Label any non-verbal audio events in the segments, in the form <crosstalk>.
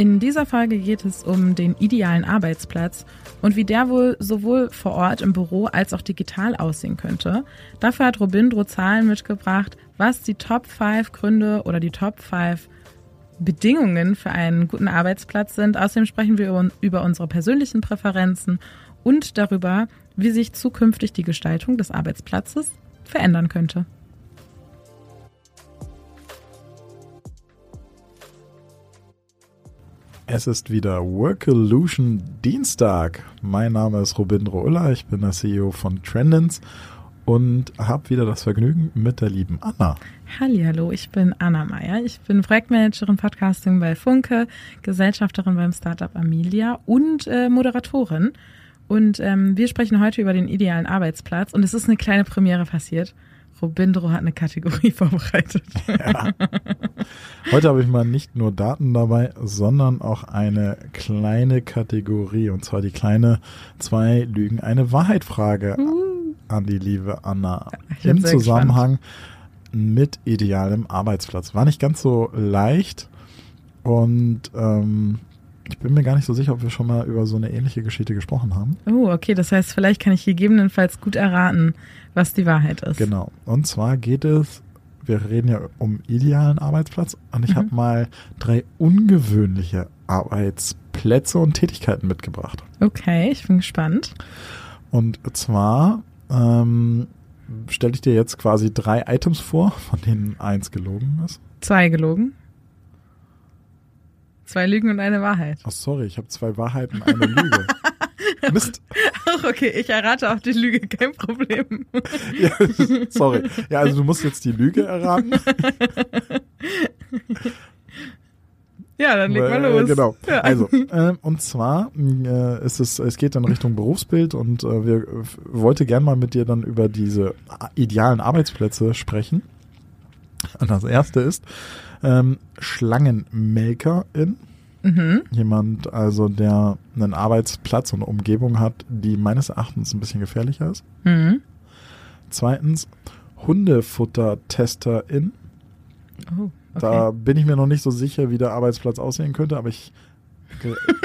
In dieser Folge geht es um den idealen Arbeitsplatz und wie der wohl sowohl vor Ort im Büro als auch digital aussehen könnte. Dafür hat Robindro Zahlen mitgebracht, was die Top 5 Gründe oder die Top 5 Bedingungen für einen guten Arbeitsplatz sind. Außerdem sprechen wir über unsere persönlichen Präferenzen und darüber, wie sich zukünftig die Gestaltung des Arbeitsplatzes verändern könnte. Es ist wieder Workolution Dienstag. Mein Name ist Robindro Uller, ich bin der CEO von Trendens und habe wieder das Vergnügen mit der lieben Anna. Hallo, ich bin Anna Meyer. Ich bin Projektmanagerin Podcasting bei Funke, Gesellschafterin beim Startup Amelia und äh, Moderatorin. Und ähm, wir sprechen heute über den idealen Arbeitsplatz und es ist eine kleine Premiere passiert. Robindro hat eine Kategorie <laughs> vorbereitet. Ja. Heute habe ich mal nicht nur Daten dabei, sondern auch eine kleine Kategorie. Und zwar die kleine zwei Lügen, eine Wahrheitfrage uh. an die liebe Anna. Im Zusammenhang gespannt. mit idealem Arbeitsplatz. War nicht ganz so leicht. Und ähm, ich bin mir gar nicht so sicher, ob wir schon mal über so eine ähnliche Geschichte gesprochen haben. Oh, okay. Das heißt, vielleicht kann ich gegebenenfalls gut erraten, was die Wahrheit ist. Genau. Und zwar geht es, wir reden ja um idealen Arbeitsplatz und ich mhm. habe mal drei ungewöhnliche Arbeitsplätze und Tätigkeiten mitgebracht. Okay, ich bin gespannt. Und zwar ähm, stelle ich dir jetzt quasi drei Items vor, von denen eins gelogen ist. Zwei gelogen. Zwei Lügen und eine Wahrheit. Ach, sorry, ich habe zwei Wahrheiten, eine Lüge. <laughs> Mist. Ach, okay, ich errate auch die Lüge, kein Problem. <laughs> ja, sorry. Ja, also du musst jetzt die Lüge erraten. <laughs> Ja, dann leg mal los. Genau. Ja. Also, äh, und zwar äh, ist es, es geht in Richtung Berufsbild und äh, wir wollte gern mal mit dir dann über diese idealen Arbeitsplätze sprechen. Und das erste ist, ähm, Schlangenmelkerin. Mhm. Jemand, also der einen Arbeitsplatz und Umgebung hat, die meines Erachtens ein bisschen gefährlicher ist. Mhm. Zweitens, Hundefuttertesterin. Oh, okay. Da bin ich mir noch nicht so sicher, wie der Arbeitsplatz aussehen könnte, aber ich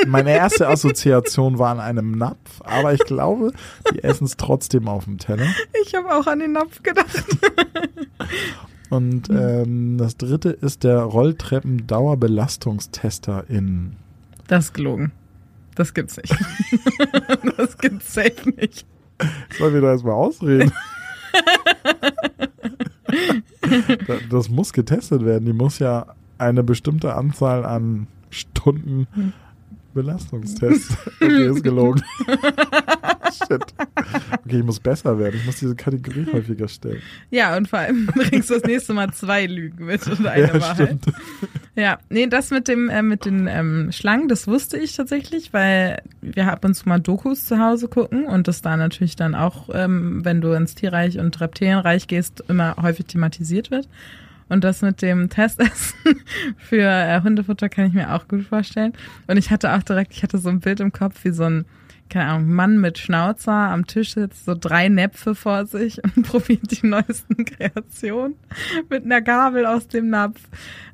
meine erste Assoziation war an einem Napf, aber ich glaube, die essen es trotzdem auf dem Teller. Ich habe auch an den Napf gedacht. <laughs> Und mhm. ähm, das dritte ist der Rolltreppen-Dauerbelastungstester in. Das ist gelogen. Das gibt's nicht. <laughs> das gibt's safe nicht. Sollen wir da erstmal ausreden? <laughs> das muss getestet werden. Die muss ja eine bestimmte Anzahl an Stunden hm. Belastungstest. Okay, ist gelogen. <laughs> Shit. Okay, ich muss besser werden. Ich muss diese Kategorie häufiger stellen. Ja, und vor allem <laughs> bringst du das nächste Mal zwei Lügen mit und eine ja, Wahrheit. Stimmt. Ja, nee, das mit dem äh, mit den ähm, Schlangen, das wusste ich tatsächlich, weil wir ab und zu mal Dokus zu Hause gucken und das da natürlich dann auch, ähm, wenn du ins Tierreich und Reptilienreich gehst, immer häufig thematisiert wird. Und das mit dem Testessen <laughs> für äh, Hundefutter kann ich mir auch gut vorstellen. Und ich hatte auch direkt, ich hatte so ein Bild im Kopf wie so ein keine Ahnung, Mann mit Schnauzer am Tisch sitzt, so drei Näpfe vor sich <laughs> und probiert die neuesten Kreationen <laughs> mit einer Gabel aus dem Napf.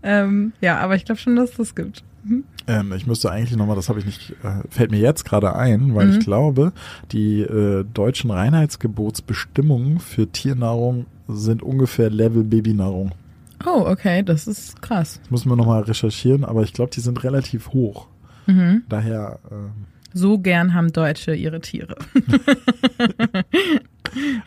Ähm, ja, aber ich glaube schon, dass es das gibt. Mhm. Ähm, ich müsste eigentlich nochmal, das habe ich nicht, äh, fällt mir jetzt gerade ein, weil Mhm. ich glaube, die äh, deutschen Reinheitsgebotsbestimmungen für Tiernahrung sind ungefähr Level Babynahrung. Oh, okay, das ist krass. Das müssen wir nochmal recherchieren, aber ich glaube, die sind relativ hoch. Mhm. Daher, ähm, So gern haben Deutsche ihre Tiere. <laughs>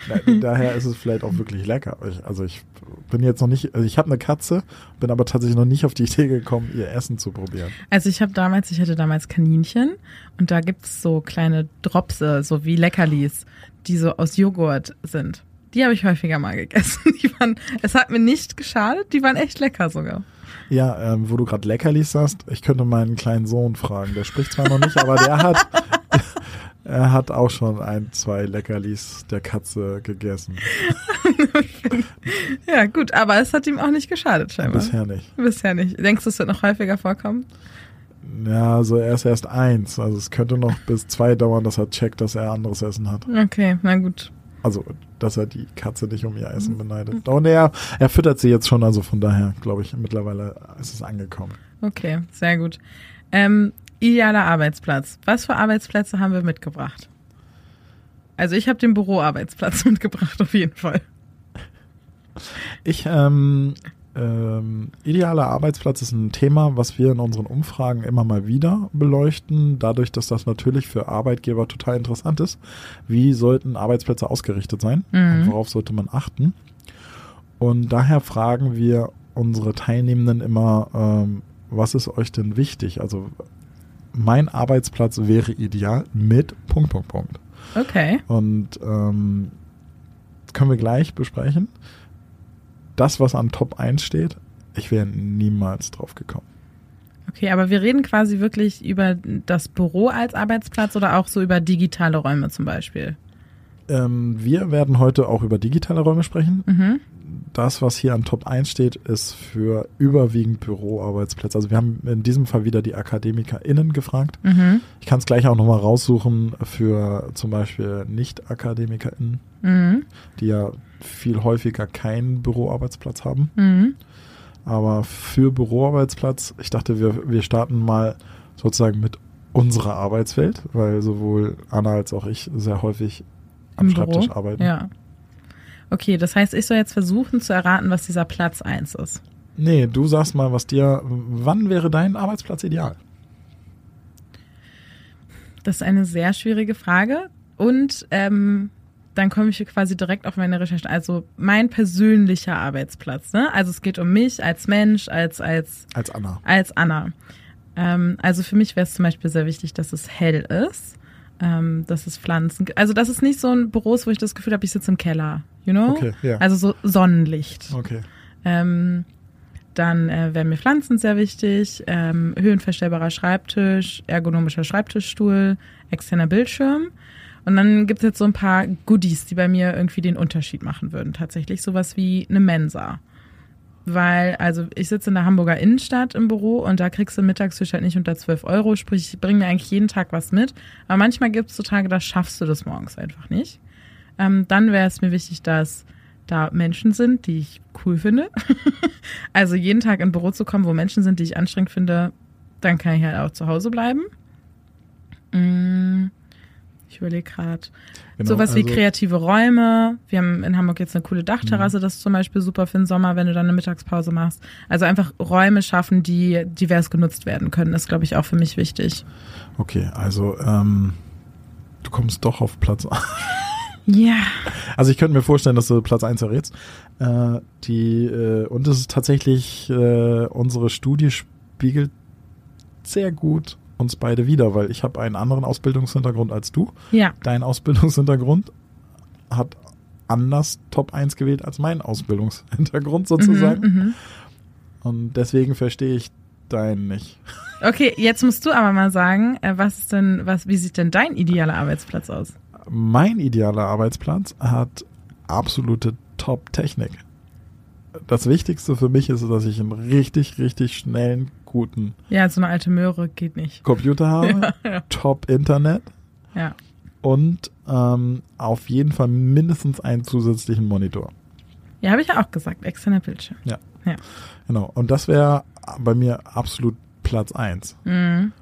da, daher ist es vielleicht auch wirklich lecker. Ich, also ich bin jetzt noch nicht, also ich habe eine Katze, bin aber tatsächlich noch nicht auf die Idee gekommen, ihr Essen zu probieren. Also ich habe damals, ich hatte damals Kaninchen und da gibt's so kleine Dropse, so wie Leckerlis, die so aus Joghurt sind. Die habe ich häufiger mal gegessen. <laughs> Die waren, es hat mir nicht geschadet, die waren echt lecker sogar. Ja, ähm, wo du gerade Leckerlis sagst, ich könnte meinen kleinen Sohn fragen. Der spricht zwar noch nicht, aber der hat, <laughs> er hat auch schon ein, zwei Leckerlis der Katze gegessen. <laughs> Ja, gut, aber es hat ihm auch nicht geschadet scheinbar. Bisher nicht. Bisher nicht. Denkst du, es wird noch häufiger vorkommen? Ja, also er ist erst eins. Also es könnte noch bis zwei dauern, dass er checkt, dass er anderes Essen hat. Okay, na gut. Also, dass er die Katze nicht um ihr Essen beneidet. Und er, er füttert sie jetzt schon, also von daher, glaube ich, mittlerweile ist es angekommen. Okay, sehr gut. Ähm, idealer Arbeitsplatz. Was für Arbeitsplätze haben wir mitgebracht? Also ich habe den Büroarbeitsplatz <laughs> mitgebracht, auf jeden Fall. Ich, ähm, ähm, idealer Arbeitsplatz ist ein Thema, was wir in unseren Umfragen immer mal wieder beleuchten, dadurch, dass das natürlich für Arbeitgeber total interessant ist. Wie sollten Arbeitsplätze ausgerichtet sein? Mhm. Und worauf sollte man achten? Und daher fragen wir unsere Teilnehmenden immer, ähm, was ist euch denn wichtig? Also mein Arbeitsplatz wäre ideal mit Punkt, Punkt, Punkt. Okay. Und ähm, können wir gleich besprechen. Das, was an Top 1 steht, ich wäre niemals drauf gekommen. Okay, aber wir reden quasi wirklich über das Büro als Arbeitsplatz oder auch so über digitale Räume zum Beispiel. Ähm, wir werden heute auch über digitale Räume sprechen. Mhm. Das, was hier an Top 1 steht, ist für überwiegend Büroarbeitsplätze. Also wir haben in diesem Fall wieder die AkademikerInnen gefragt. Mhm. Ich kann es gleich auch nochmal raussuchen für zum Beispiel Nicht-AkademikerInnen, Mhm. die ja viel häufiger keinen Büroarbeitsplatz haben. Mhm. Aber für Büroarbeitsplatz, ich dachte, wir, wir starten mal sozusagen mit unserer Arbeitswelt, weil sowohl Anna als auch ich sehr häufig am Im Schreibtisch Büro? arbeiten. Ja. Okay, das heißt, ich soll jetzt versuchen zu erraten, was dieser Platz 1 ist. Nee, du sagst mal, was dir, wann wäre dein Arbeitsplatz ideal? Das ist eine sehr schwierige Frage. Und ähm, dann komme ich hier quasi direkt auf meine Recherchen. Also mein persönlicher Arbeitsplatz. Ne? Also es geht um mich als Mensch, als, als, Als Anna. als Anna. Ähm, also für mich wäre es zum Beispiel sehr wichtig, dass es hell ist. Ähm, dass es Pflanzen gibt. Also dass es nicht so ein Büro ist, wo ich das Gefühl habe, ich sitze im Keller. You know? Okay, ja. Also so Sonnenlicht. Okay. Ähm, dann äh, wären mir Pflanzen sehr wichtig, ähm, höhenverstellbarer Schreibtisch, ergonomischer Schreibtischstuhl, externer Bildschirm. Und dann gibt es jetzt so ein paar Goodies, die bei mir irgendwie den Unterschied machen würden. Tatsächlich sowas wie eine Mensa. Weil, also ich sitze in der Hamburger Innenstadt im Büro und da kriegst du Mittagstisch halt nicht unter 12 Euro. Sprich, ich bringe mir eigentlich jeden Tag was mit. Aber manchmal gibt es so Tage, da schaffst du das morgens einfach nicht. Ähm, dann wäre es mir wichtig, dass da Menschen sind, die ich cool finde. <laughs> also jeden Tag in ein Büro zu kommen, wo Menschen sind, die ich anstrengend finde, dann kann ich halt auch zu Hause bleiben. Mm, Ich überlege gerade. Genau, Sowas wie also- kreative Räume. Wir haben in Hamburg jetzt eine coole Dachterrasse, das ist zum Beispiel super für den Sommer, wenn du dann eine Mittagspause machst. Also einfach Räume schaffen, die divers genutzt werden können, ist, glaube ich, auch für mich wichtig. Okay, also ähm, du kommst doch auf Platz <laughs> Ja. Also ich könnte mir vorstellen, dass du Platz 1 errätst. Äh, die, äh, und es ist tatsächlich, äh, unsere Studie spiegelt sehr gut uns beide wieder, weil ich habe einen anderen Ausbildungshintergrund als du. Ja. Dein Ausbildungshintergrund hat anders Top 1 gewählt als mein Ausbildungshintergrund sozusagen. Mhm, mhm. Und deswegen verstehe ich deinen nicht. Okay, jetzt musst du aber mal sagen, äh, was ist denn, was, wie sieht denn dein idealer Arbeitsplatz aus? Mein idealer Arbeitsplatz hat absolute Top-Technik. Das Wichtigste für mich ist, dass ich einen richtig, richtig schnellen, guten Ja, so eine alte Möhre geht nicht. Computer habe, <laughs> Top-Internet Ja. und ähm, auf jeden Fall mindestens einen zusätzlichen Monitor. Ja, habe ich ja auch gesagt. Externer Bildschirm. Ja. Ja. Genau. Und das wäre bei mir absolut Platz eins. Mhm.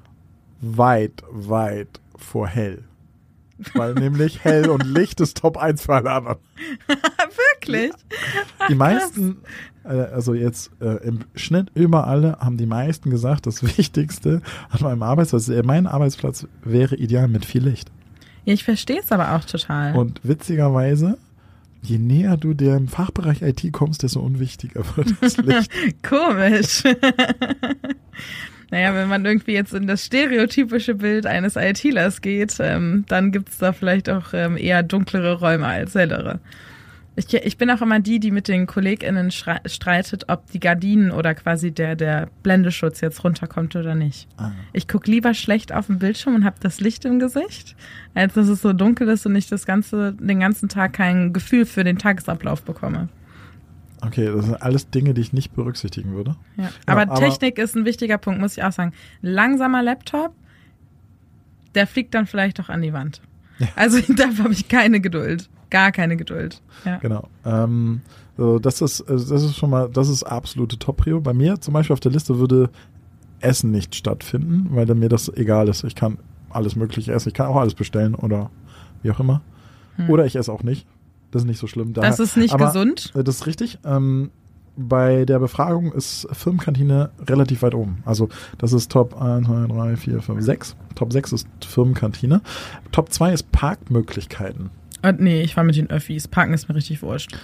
Weit, weit vor hell. Weil nämlich hell und <laughs> Licht ist Top 1 für alle anderen. <laughs> Wirklich? Die meisten, also jetzt äh, im Schnitt überall haben die meisten gesagt, das <laughs> Wichtigste an meinem Arbeitsplatz, äh, mein Arbeitsplatz wäre ideal mit viel Licht. Ja, ich verstehe es aber auch total. Und witzigerweise, je näher du dem Fachbereich IT kommst, desto unwichtiger wird <laughs> das Licht. Komisch. <laughs> naja, wenn man irgendwie jetzt in das stereotypische Bild eines ITlers geht, ähm, dann gibt's da vielleicht auch ähm, eher dunklere Räume als hellere. Ich, ich bin auch immer die, die mit den KollegInnen streitet, ob die Gardinen oder quasi der, der Blendeschutz jetzt runterkommt oder nicht. Ah. Ich guck lieber schlecht auf den Bildschirm und habe das Licht im Gesicht, als dass es so dunkel ist und ich das ganze, den ganzen Tag kein Gefühl für den Tagesablauf bekomme. Okay, das sind alles Dinge, die ich nicht berücksichtigen würde. Ja. Ja, aber, aber- Technik ist ein wichtiger Punkt, muss ich auch sagen. Langsamer Laptop, der fliegt dann vielleicht auch an die Wand. Also <laughs> dafür habe ich keine Geduld. Gar keine Geduld. Ja. Genau. Ähm, so, das ist, äh, das ist schon mal, das ist absolute Top-Prio. Bei mir zum Beispiel auf der Liste würde Essen nicht stattfinden, weil dann mir das egal ist. Ich kann alles Mögliche essen. Ich kann auch alles bestellen oder wie auch immer. Oder ich esse auch nicht. Das ist nicht so schlimm. Hm. Das ist nicht aber, gesund. äh, Das ist richtig. Ähm, bei der Befragung ist Firmenkantine relativ weit oben. Also das ist Top 1, 2, 3, 4, 5, 6. Top 6 ist Firmenkantine. Top 2 ist Parkmöglichkeiten. Und nee, ich war mit den Öffis. Parken ist mir richtig wurscht.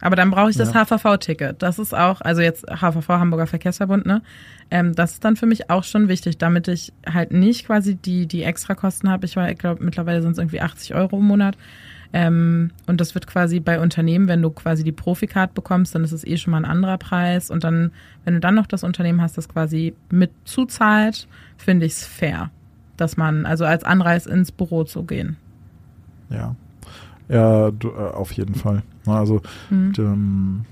Aber dann brauche ich das Ja. HVV-Ticket. Das ist auch, also jetzt HVV, Hamburger Verkehrsverbund, ne? Ähm, das ist dann für mich auch schon wichtig, damit ich halt nicht quasi die, die Extrakosten habe. Ich war, ich glaube, mittlerweile sind es irgendwie 80 Euro im Monat. Ähm, und das wird quasi bei Unternehmen, wenn du quasi die Profikarte bekommst, dann ist es eh schon mal ein anderer Preis. Und dann, wenn du dann noch das Unternehmen hast, das quasi mit zuzahlt, finde ich es fair, dass man, also als Anreiz ins Büro zu gehen. Ja. Ja, du, äh, auf jeden Fall. Also, Mhm. ähm,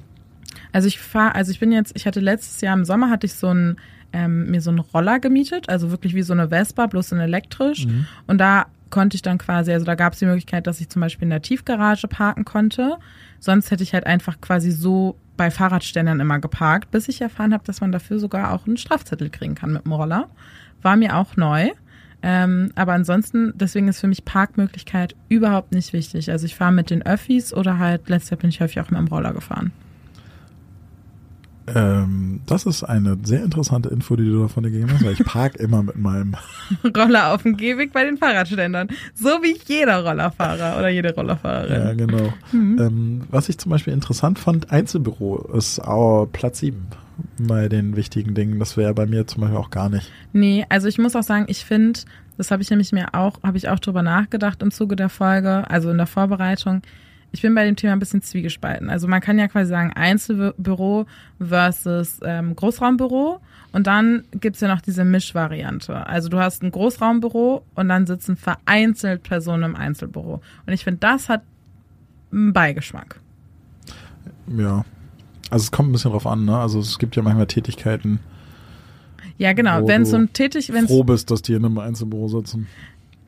Also ich fahre, also ich bin jetzt, ich hatte letztes Jahr im Sommer hatte ich so ein ähm, mir so einen Roller gemietet, also wirklich wie so eine Vespa, bloß in elektrisch. Mhm. Und da konnte ich dann quasi, also da gab es die Möglichkeit, dass ich zum Beispiel in der Tiefgarage parken konnte. Sonst hätte ich halt einfach quasi so bei Fahrradständern immer geparkt, bis ich erfahren habe, dass man dafür sogar auch einen Strafzettel kriegen kann mit dem Roller. War mir auch neu. Ähm, aber ansonsten, deswegen ist für mich Parkmöglichkeit überhaupt nicht wichtig. Also ich fahre mit den Öffis oder halt, letztes Jahr bin ich häufig auch mit dem Roller gefahren. ähm, das ist eine sehr interessante Info, die du davon gegeben hast, weil ich park <laughs> immer mit meinem. Roller auf dem Gehweg bei den Fahrradständern. So wie jeder Rollerfahrer oder jede Rollerfahrerin. Ja, genau. Mhm. Ähm, was ich zum Beispiel interessant fand, Einzelbüro ist auch Platz 7 bei den wichtigen Dingen. Das wäre bei mir zum Beispiel auch gar nicht. Nee, also ich muss auch sagen, ich finde, das habe ich nämlich mir auch, habe ich auch drüber nachgedacht im Zuge der Folge, also in der Vorbereitung. Ich bin bei dem Thema ein bisschen zwiegespalten. Also man kann ja quasi sagen Einzelbüro versus ähm, Großraumbüro und dann gibt's ja noch diese Mischvariante. Also du hast ein Großraumbüro und dann sitzen vereinzelt Personen im Einzelbüro. Und ich finde, das hat einen Beigeschmack. Ja. Also es kommt ein bisschen drauf an, ne? Also es gibt ja manchmal Tätigkeiten, Ja, genau. Wenn du so ein tätig, wenn froh bist, dass die in einem Einzelbüro sitzen.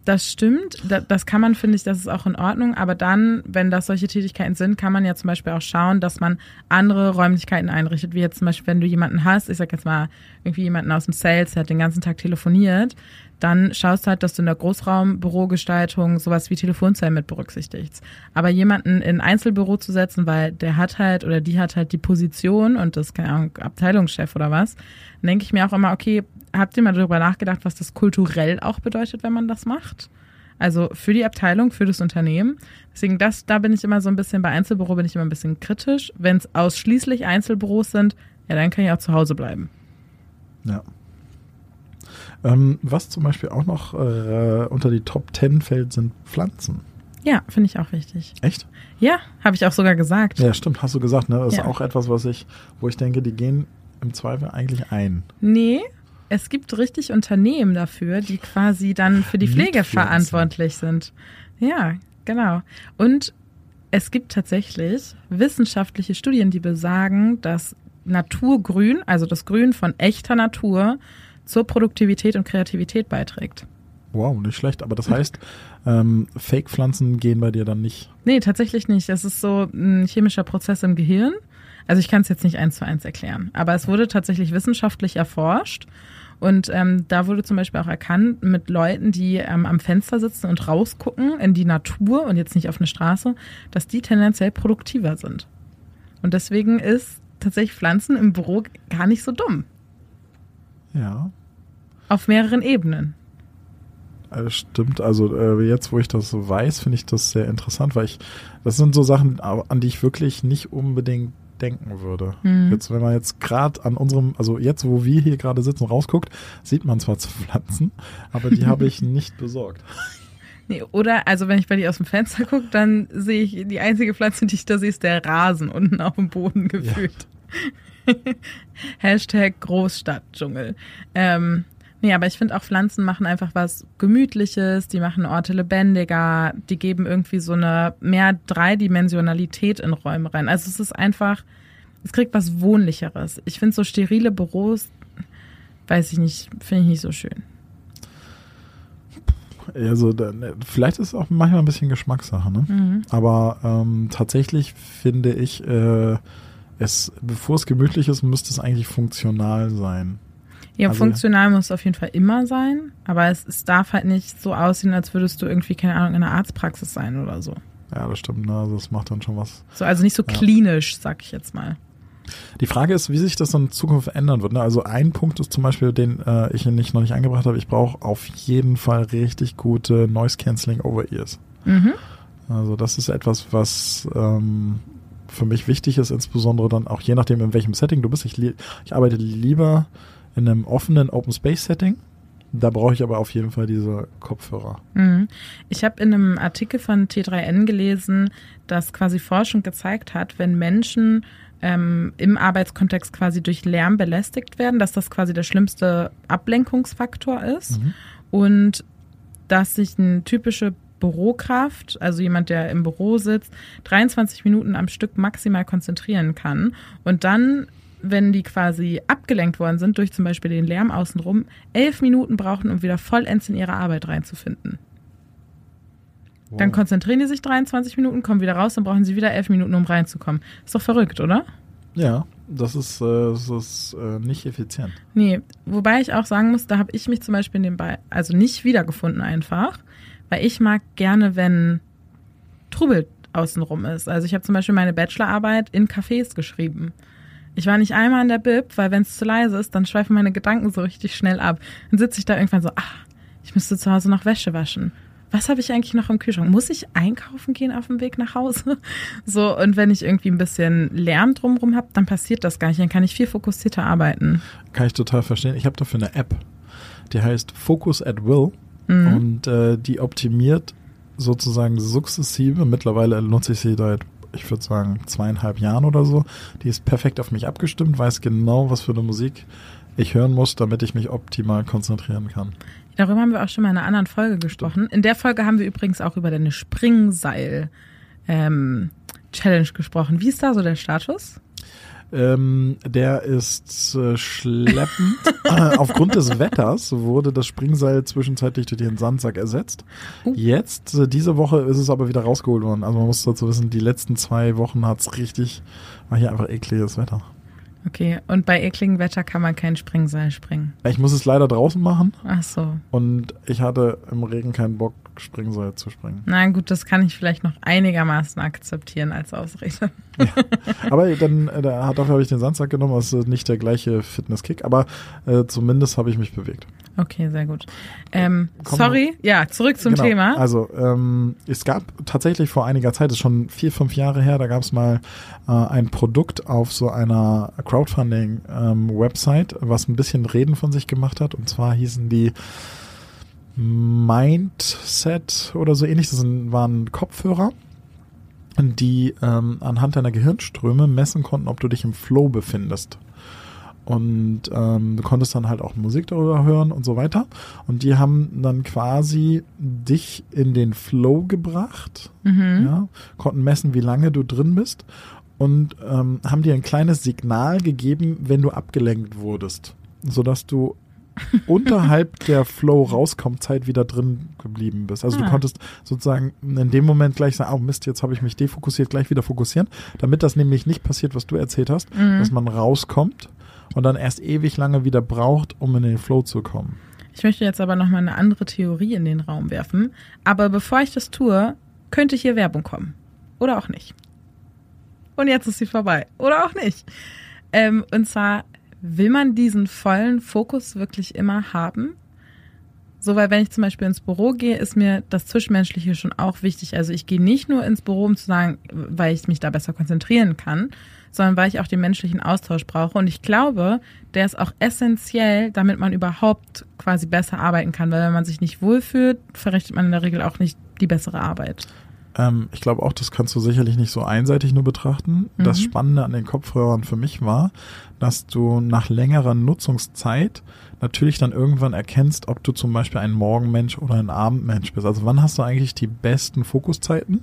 Das stimmt, da, das kann man, finde ich, das ist auch in Ordnung. Aber dann, wenn das solche Tätigkeiten sind, kann man ja zum Beispiel auch schauen, dass man andere Räumlichkeiten einrichtet, wie jetzt zum Beispiel, wenn du jemanden hast, ich sag jetzt mal, irgendwie jemanden aus dem Sales, der hat den ganzen Tag telefoniert, dann schaust halt, dass du in der Großraumbürogestaltung sowas wie Telefonzellen mit berücksichtigst. Aber jemanden in ein Einzelbüro zu setzen, weil der hat halt oder die hat halt die Position und das keine Ahnung, Abteilungschef oder was, denke ich mir auch immer, okay, habt ihr mal darüber nachgedacht, was das kulturell auch bedeutet, wenn man das macht? Also für die Abteilung, für das Unternehmen. Deswegen, das, da bin ich immer so ein bisschen, bei Einzelbüro bin ich immer ein bisschen kritisch. Wenn es ausschließlich Einzelbüros sind, ja, dann kann ich auch zu Hause bleiben. Ja. Ähm, was zum Beispiel auch noch äh, unter die Top 10 fällt, sind Pflanzen. Ja, finde ich auch wichtig. Echt? Ja, habe ich auch sogar gesagt. Ja, stimmt, hast du gesagt, ne? Das Ja. ist auch etwas, was ich, wo ich denke, die gehen im Zweifel eigentlich ein. Nee, es gibt richtig Unternehmen dafür, die quasi dann für die Pflege verantwortlich sind. Ja, genau. Und es gibt tatsächlich wissenschaftliche Studien, die besagen, dass Naturgrün, also das Grün von echter Natur, zur Produktivität und Kreativität beiträgt. Wow, nicht schlecht. Aber das heißt, ähm, Fake-Pflanzen gehen bei dir dann nicht. Nee, tatsächlich nicht. Das ist so ein chemischer Prozess im Gehirn. Also ich kann es jetzt nicht eins zu eins erklären, aber es wurde tatsächlich wissenschaftlich erforscht. Und ähm, da wurde zum Beispiel auch erkannt, mit Leuten, die ähm, am Fenster sitzen und rausgucken in die Natur und jetzt nicht auf eine Straße, dass die tendenziell produktiver sind. Und deswegen ist tatsächlich Pflanzen im Büro gar nicht so dumm. Ja. Auf mehreren Ebenen. Äh, stimmt, also äh, jetzt, wo ich das so weiß, finde ich das sehr interessant, weil ich, das sind so Sachen, an die ich wirklich nicht unbedingt denken würde. Mhm. Jetzt, wenn man jetzt gerade an unserem, also jetzt, wo wir hier gerade sitzen, rausguckt, sieht man zwar Pflanzen, aber die habe ich <laughs> nicht besorgt. Nee, oder, also wenn ich bei dir aus dem Fenster gucke, dann sehe ich, die einzige Pflanze, die ich da sehe, ist der Rasen unten auf dem Boden gefühlt. Ja. <laughs> Hashtag Großstadtdschungel. Ähm, nee, aber ich finde auch Pflanzen machen einfach was Gemütliches, die machen Orte lebendiger, die geben irgendwie so eine mehr Dreidimensionalität in Räume rein. Also es ist einfach, es kriegt was Wohnlicheres. Ich finde so sterile Büros, weiß ich nicht, finde ich nicht so schön. Also vielleicht ist es auch manchmal ein bisschen Geschmackssache, ne? Mhm. Aber ähm, tatsächlich finde ich, äh, es, bevor es gemütlich ist, müsste es eigentlich funktional sein. Ja, also, funktional muss es auf jeden Fall immer sein, aber es, es darf halt nicht so aussehen, als würdest du irgendwie, keine Ahnung, in einer Arztpraxis sein oder so. Ja, das stimmt, ne? Also das macht dann schon was. So, also nicht so ja. klinisch, sag ich jetzt mal. Die Frage ist, wie sich das in Zukunft ändern wird. Ne? Also ein Punkt ist zum Beispiel, den äh, ich nicht, noch nicht eingebracht habe. Ich brauche auf jeden Fall richtig gute Noise Cancelling Over Ears. Mhm. Also das ist etwas, was ähm, für mich wichtig ist, insbesondere dann auch je nachdem, in welchem Setting du bist. Ich, ich arbeite lieber in einem offenen Open Space Setting. Da brauche ich aber auf jeden Fall diese Kopfhörer. Mhm. Ich habe in einem Artikel von T3N gelesen, dass quasi Forschung gezeigt hat, wenn Menschen ähm, im Arbeitskontext quasi durch Lärm belästigt werden, dass das quasi der schlimmste Ablenkungsfaktor ist mhm. und dass sich eine typische Bürokraft, also jemand, der im Büro sitzt, 23 Minuten am Stück maximal konzentrieren kann und dann wenn die quasi abgelenkt worden sind durch zum Beispiel den Lärm außenrum, elf Minuten brauchen, um wieder vollends in ihre Arbeit reinzufinden. Wow. Dann konzentrieren die sich 23 Minuten, kommen wieder raus, dann brauchen sie wieder elf Minuten, um reinzukommen. Ist doch verrückt, oder? Ja, das ist, äh, das ist äh, nicht effizient. Nee, wobei ich auch sagen muss, da habe ich mich zum Beispiel in dem Be also nicht wiedergefunden einfach, weil ich mag gerne, wenn Trubel außenrum ist. Also ich habe zum Beispiel meine Bachelorarbeit in Cafés geschrieben. Ich war nicht einmal in der Bib, weil wenn es zu leise ist, dann schweifen meine Gedanken so richtig schnell ab. Dann sitze ich da irgendwann so, ach, ich müsste zu Hause noch Wäsche waschen was habe ich eigentlich noch im Kühlschrank? Muss ich einkaufen gehen auf dem Weg nach Hause? <laughs> So, und wenn ich irgendwie ein bisschen Lärm drumherum habe, dann passiert das gar nicht. Dann kann ich viel fokussierter arbeiten. Kann ich total verstehen. Ich habe dafür eine App, die heißt Focus at Will mhm. und äh, die optimiert sozusagen sukzessive. Mittlerweile nutze ich sie seit, ich würde sagen, zweieinhalb Jahren oder so. Die ist perfekt auf mich abgestimmt, weiß genau, was für eine Musik ich hören muss, damit ich mich optimal konzentrieren kann. Darüber haben wir auch schon mal in einer anderen Folge gesprochen. In der Folge haben wir übrigens auch über deine Springseil ähm, Challenge gesprochen. Wie ist da so der Status? Ähm, der ist äh, schleppend. <laughs> Aufgrund des Wetters wurde das Springseil zwischenzeitlich durch den Sandsack ersetzt. Uh. Jetzt, äh, diese Woche ist es aber wieder rausgeholt worden. Also man muss dazu wissen, die letzten zwei Wochen hat es richtig, war hier einfach ekliges Wetter. Okay, und bei ekligem Wetter kann man kein Springseil springen. Ich muss es leider draußen machen. Ach so. Und ich hatte im Regen keinen Bock, Springseil zu springen. Na gut, das kann ich vielleicht noch einigermaßen akzeptieren als Ausrede. Ja. <laughs> Aber dann äh, da hat auch, glaube ich, den Sandsack genommen. Das ist nicht der gleiche Fitnesskick, aber äh, zumindest habe ich mich bewegt. Okay, sehr gut. Ähm, sorry, ja, zurück zum genau. Thema. Also, ähm, es gab tatsächlich vor einiger Zeit, das ist schon vier, fünf Jahre her, da gab es mal äh, ein Produkt auf so einer Crowdfunding-Website, ähm, was ein bisschen Reden von sich gemacht hat. Und zwar hießen die Mindset oder so ähnlich. Das waren Kopfhörer, die ähm, anhand deiner Gehirnströme messen konnten, ob du dich im Flow befindest. Und ähm, du konntest dann halt auch Musik darüber hören und so weiter. Und die haben dann quasi dich in den Flow gebracht, mhm. ja, konnten messen, wie lange du drin bist und ähm, haben dir ein kleines Signal gegeben, wenn du abgelenkt wurdest, sodass du <laughs> unterhalb der Flow-Rauskommt-Zeit wieder drin geblieben bist. Also Ah. du konntest sozusagen in dem Moment gleich sagen, oh Mist, jetzt habe ich mich defokussiert, gleich wieder fokussieren, damit das nämlich nicht passiert, was du erzählt hast, Mhm. dass man rauskommt und dann erst ewig lange wieder braucht, um in den Flow zu kommen. Ich möchte jetzt aber nochmal eine andere Theorie in den Raum werfen. Aber bevor ich das tue, könnte hier Werbung kommen. Oder auch nicht. Und jetzt ist sie vorbei. Oder auch nicht. Ähm, und zwar, will man diesen vollen Fokus wirklich immer haben? So, weil wenn ich zum Beispiel ins Büro gehe, ist mir das Zwischenmenschliche schon auch wichtig. Also ich gehe nicht nur ins Büro, um zu sagen, weil ich mich da besser konzentrieren kann, sondern weil ich auch den menschlichen Austausch brauche. Und ich glaube, der ist auch essentiell, damit man überhaupt quasi besser arbeiten kann. Weil wenn man sich nicht wohlfühlt, verrichtet man in der Regel auch nicht die bessere Arbeit. Ähm, ich glaube auch, das kannst du sicherlich nicht so einseitig nur betrachten. Das Mhm. Spannende an den Kopfhörern für mich war, dass du nach längerer Nutzungszeit natürlich dann irgendwann erkennst, ob du zum Beispiel ein Morgenmensch oder ein Abendmensch bist. Also wann hast du eigentlich die besten Fokuszeiten?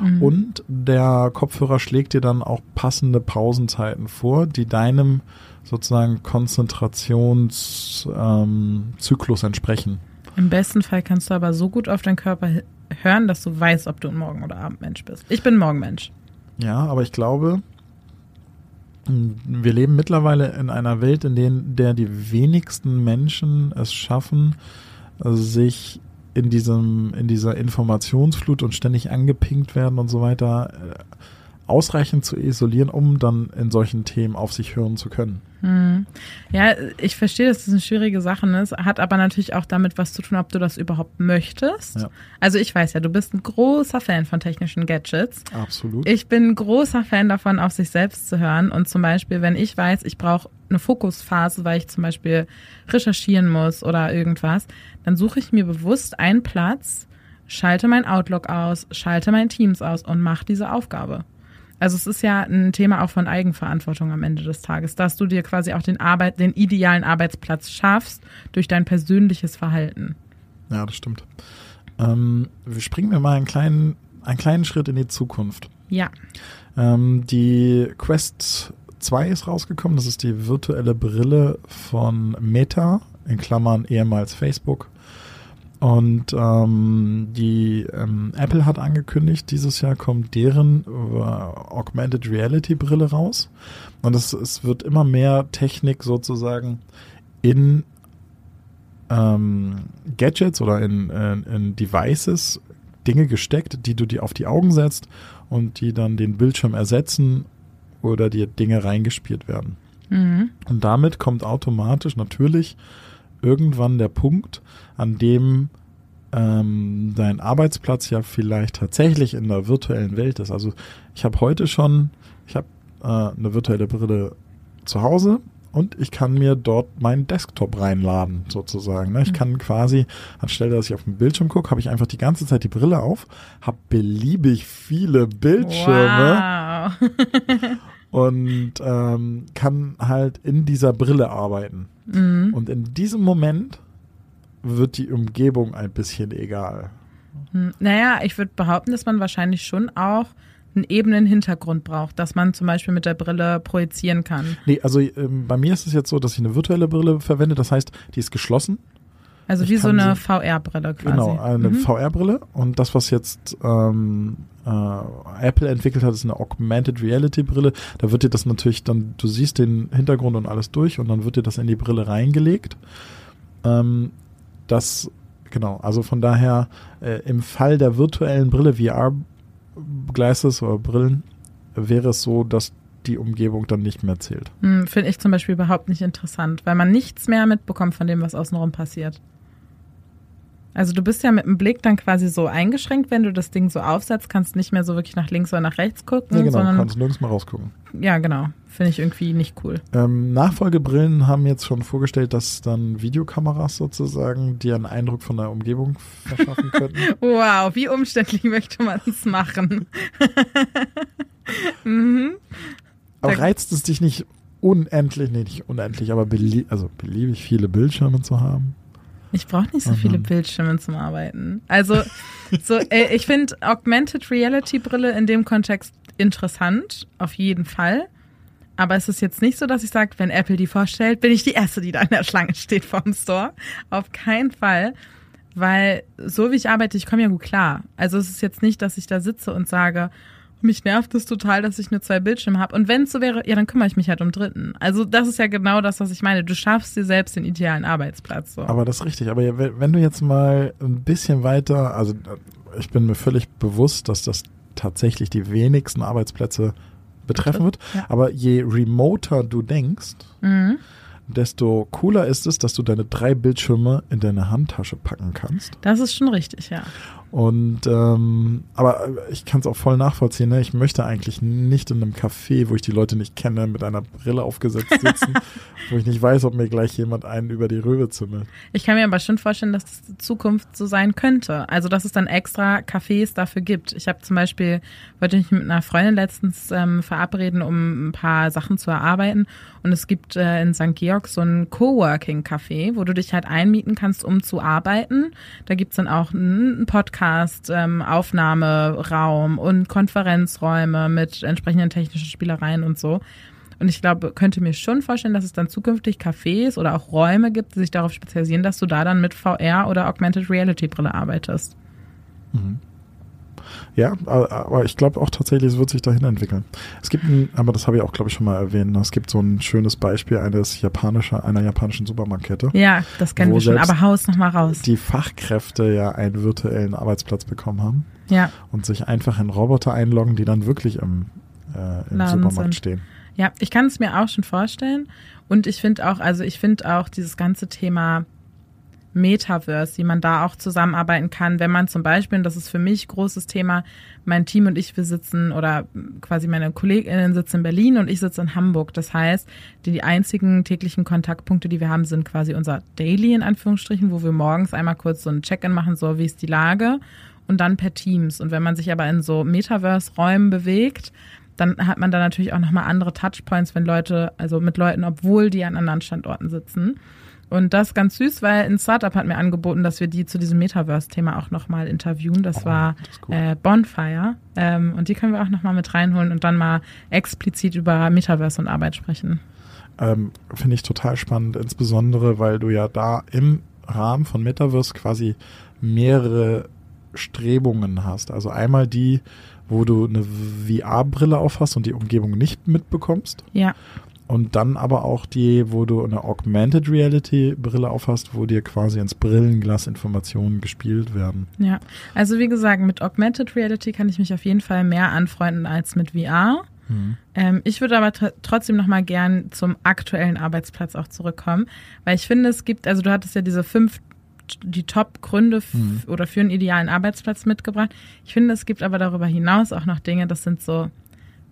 Mhm. Und der Kopfhörer schlägt dir dann auch passende Pausenzeiten vor, die deinem sozusagen Konzentrationszyklus ähm, entsprechen. Im besten Fall kannst du aber so gut auf deinen Körper hören, dass du weißt, ob du ein Morgen- oder Abendmensch bist. Ich bin Morgenmensch. Ja, aber ich glaube, wir leben mittlerweile in einer Welt, in der die wenigsten Menschen es schaffen, sich in diesem, in dieser Informationsflut und ständig angepinkt werden und so weiter, äh, ausreichend zu isolieren, um dann in solchen Themen auf sich hören zu können. Hm. Ja, ich verstehe, dass das eine schwierige Sache ist, hat aber natürlich auch damit was zu tun, ob du das überhaupt möchtest. Ja. Also ich weiß ja, du bist ein großer Fan von technischen Gadgets. Absolut. Ich bin ein großer Fan davon, auf sich selbst zu hören. Und zum Beispiel, wenn ich weiß, ich brauche eine Fokusphase, weil ich zum Beispiel recherchieren muss oder irgendwas, dann suche ich mir bewusst einen Platz, schalte mein Outlook aus, schalte mein Teams aus und mache diese Aufgabe. Also es ist ja ein Thema auch von Eigenverantwortung am Ende des Tages, dass du dir quasi auch den Arbeit, den idealen Arbeitsplatz schaffst durch dein persönliches Verhalten. Ja, das stimmt. Ähm, wir springen wir mal einen kleinen, einen kleinen Schritt in die Zukunft. Ja. Ähm, die Quest 2 ist rausgekommen. Das ist die virtuelle Brille von Meta, in Klammern ehemals Facebook. Und ähm, die ähm, Apple hat angekündigt, dieses Jahr kommt deren äh, Augmented Reality Brille raus. Und es, es wird immer mehr Technik sozusagen in ähm, Gadgets oder in, in, in Devices Dinge gesteckt, die du dir auf die Augen setzt und die dann den Bildschirm ersetzen oder dir Dinge reingespielt werden. Mhm. Und damit kommt automatisch natürlich irgendwann der Punkt, an dem ähm, dein Arbeitsplatz ja vielleicht tatsächlich in der virtuellen Welt ist. Also ich habe heute schon, ich habe äh, eine virtuelle Brille zu Hause und ich kann mir dort meinen Desktop reinladen, sozusagen. Ne? Ich Mhm. kann quasi, anstelle dass ich auf den Bildschirm gucke, habe ich einfach die ganze Zeit die Brille auf, habe beliebig viele Bildschirme Wow. <laughs> und ähm, kann halt in dieser Brille arbeiten. Mhm. Und in diesem Moment wird die Umgebung ein bisschen egal. Hm, Naja, ich würde behaupten, dass man wahrscheinlich schon auch einen ebenen Hintergrund braucht, dass man zum Beispiel mit der Brille projizieren kann. Nee, also ähm, bei mir ist es jetzt so, dass ich eine virtuelle Brille verwende. Das heißt, die ist geschlossen. Also wie so eine VR-Brille quasi. Genau, eine Mhm. VR-Brille. Und das, was jetzt ähm, äh, Apple entwickelt hat, ist eine Augmented Reality Brille. Da wird dir das natürlich dann, du siehst den Hintergrund und alles durch und dann wird dir das in die Brille reingelegt. Ähm, das, genau, also von daher, äh, im Fall der virtuellen Brille, VR-Glasses oder Brillen, wäre es so, dass die Umgebung dann nicht mehr zählt. Hm, Finde ich zum Beispiel überhaupt nicht interessant, weil man nichts mehr mitbekommt von dem, was außenrum passiert. Also du bist ja mit dem Blick dann quasi so eingeschränkt, wenn du das Ding so aufsetzt, kannst nicht mehr so wirklich nach links oder nach rechts gucken, Ja, genau, sondern kannst nirgends mal rausgucken. ja genau, finde ich irgendwie nicht cool. Ähm, Nachfolgebrillen haben jetzt schon vorgestellt, dass dann Videokameras sozusagen dir einen Eindruck von der Umgebung verschaffen <laughs> könnten. Wow, wie umständlich <laughs> möchte man es machen? <laughs> mhm. Aber Da- reizt es dich nicht unendlich, nee, nicht unendlich, aber belie also beliebig viele Bildschirme zu haben? Ich brauche nicht so Mhm. viele Bildschirme zum Arbeiten. Also, so, <laughs> äh, ich finde Augmented Reality Brille in dem Kontext interessant, auf jeden Fall. Aber es ist jetzt nicht so, dass ich sage, wenn Apple die vorstellt, bin ich die Erste, die da in der Schlange steht vom Store. Auf keinen Fall. Weil so wie ich arbeite, ich komme ja gut klar. Also es ist jetzt nicht, dass ich da sitze und sage, mich nervt es total, dass ich nur zwei Bildschirme habe. Und wenn es so wäre, ja, dann kümmere ich mich halt um Dritten. Also das ist ja genau das, was ich meine. Du schaffst dir selbst den idealen Arbeitsplatz. So. Aber das ist richtig. Aber wenn du jetzt mal ein bisschen weiter, also ich bin mir völlig bewusst, dass das tatsächlich die wenigsten Arbeitsplätze betreffen wird. Ja. Aber je remoter du denkst, mhm desto cooler ist es, dass du deine drei Bildschirme in deine Handtasche packen kannst. Das ist schon richtig, ja. Und ähm, aber ich kann es auch voll nachvollziehen. Ne? Ich möchte eigentlich nicht in einem Café, wo ich die Leute nicht kenne, mit einer Brille aufgesetzt sitzen, <laughs> wo ich nicht weiß, ob mir gleich jemand einen über die Röhre zimmelt. Ich kann mir aber schon vorstellen, dass das in Zukunft so sein könnte. Also dass es dann extra Cafés dafür gibt. Ich habe zum Beispiel wollte mich mit einer Freundin letztens ähm, verabreden, um ein paar Sachen zu erarbeiten. Und es gibt äh, in St. Georg so ein Coworking-Café, wo du dich halt einmieten kannst, um zu arbeiten. Da gibt's dann auch einen Podcast, ähm, Aufnahmeraum und Konferenzräume mit entsprechenden technischen Spielereien und so. Und ich glaube, könnte mir schon vorstellen, dass es dann zukünftig Cafés oder auch Räume gibt, die sich darauf spezialisieren, dass du da dann mit VR oder Augmented Reality Brille arbeitest. Mhm. Ja, aber ich glaube auch tatsächlich, es wird sich dahin entwickeln. Es gibt ein, aber das habe ich auch, glaube ich, schon mal erwähnt, ne? es gibt so ein schönes Beispiel eines japanischer, einer japanischen Supermarktkette. Ja, das kennen wir schon, aber haus noch mal raus. Die Fachkräfte ja einen virtuellen Arbeitsplatz bekommen haben. Ja. Und sich einfach in Roboter einloggen, die dann wirklich im, äh, im Supermarkt sind. stehen. Ja, ich kann es mir auch schon vorstellen. Und ich finde auch, also ich finde auch dieses ganze Thema Metaverse, wie man da auch zusammenarbeiten kann, wenn man zum Beispiel, und das ist für mich großes Thema, mein Team und ich, wir sitzen oder quasi meine KollegInnen sitzen in Berlin und ich sitze in Hamburg. Das heißt, die, die einzigen täglichen Kontaktpunkte, die wir haben, sind quasi unser Daily in Anführungsstrichen, wo wir morgens einmal kurz so ein Check-in machen, so wie ist die Lage und dann per Teams. Und wenn man sich aber in so Metaverse-Räumen bewegt, dann hat man da natürlich auch nochmal andere Touchpoints, wenn Leute, also mit Leuten, obwohl die an anderen Standorten sitzen. Und das ist ganz süß, weil ein Startup hat mir angeboten, dass wir die zu diesem Metaverse-Thema auch nochmal interviewen. Das oh, war das äh, Bonfire. Ähm, und die können wir auch nochmal mit reinholen und dann mal explizit über Metaverse und Arbeit sprechen. Ähm, Finde ich total spannend, insbesondere weil du ja da im Rahmen von Metaverse quasi mehrere Strebungen hast. Also einmal die, wo du eine VR-Brille aufhast und die Umgebung nicht mitbekommst. Ja. Und dann aber auch die, wo du eine Augmented Reality Brille aufhast, wo dir quasi ins Brillenglas Informationen gespielt werden. Ja, also wie gesagt, mit Augmented Reality kann ich mich auf jeden Fall mehr anfreunden als mit VR. Mhm. Ähm, ich würde aber trotzdem noch mal gern zum aktuellen Arbeitsplatz auch zurückkommen, weil ich finde, es gibt, also du hattest ja diese fünf die Top-Gründe mhm. oder für einen idealen Arbeitsplatz mitgebracht. Ich finde, es gibt aber darüber hinaus auch noch Dinge, das sind so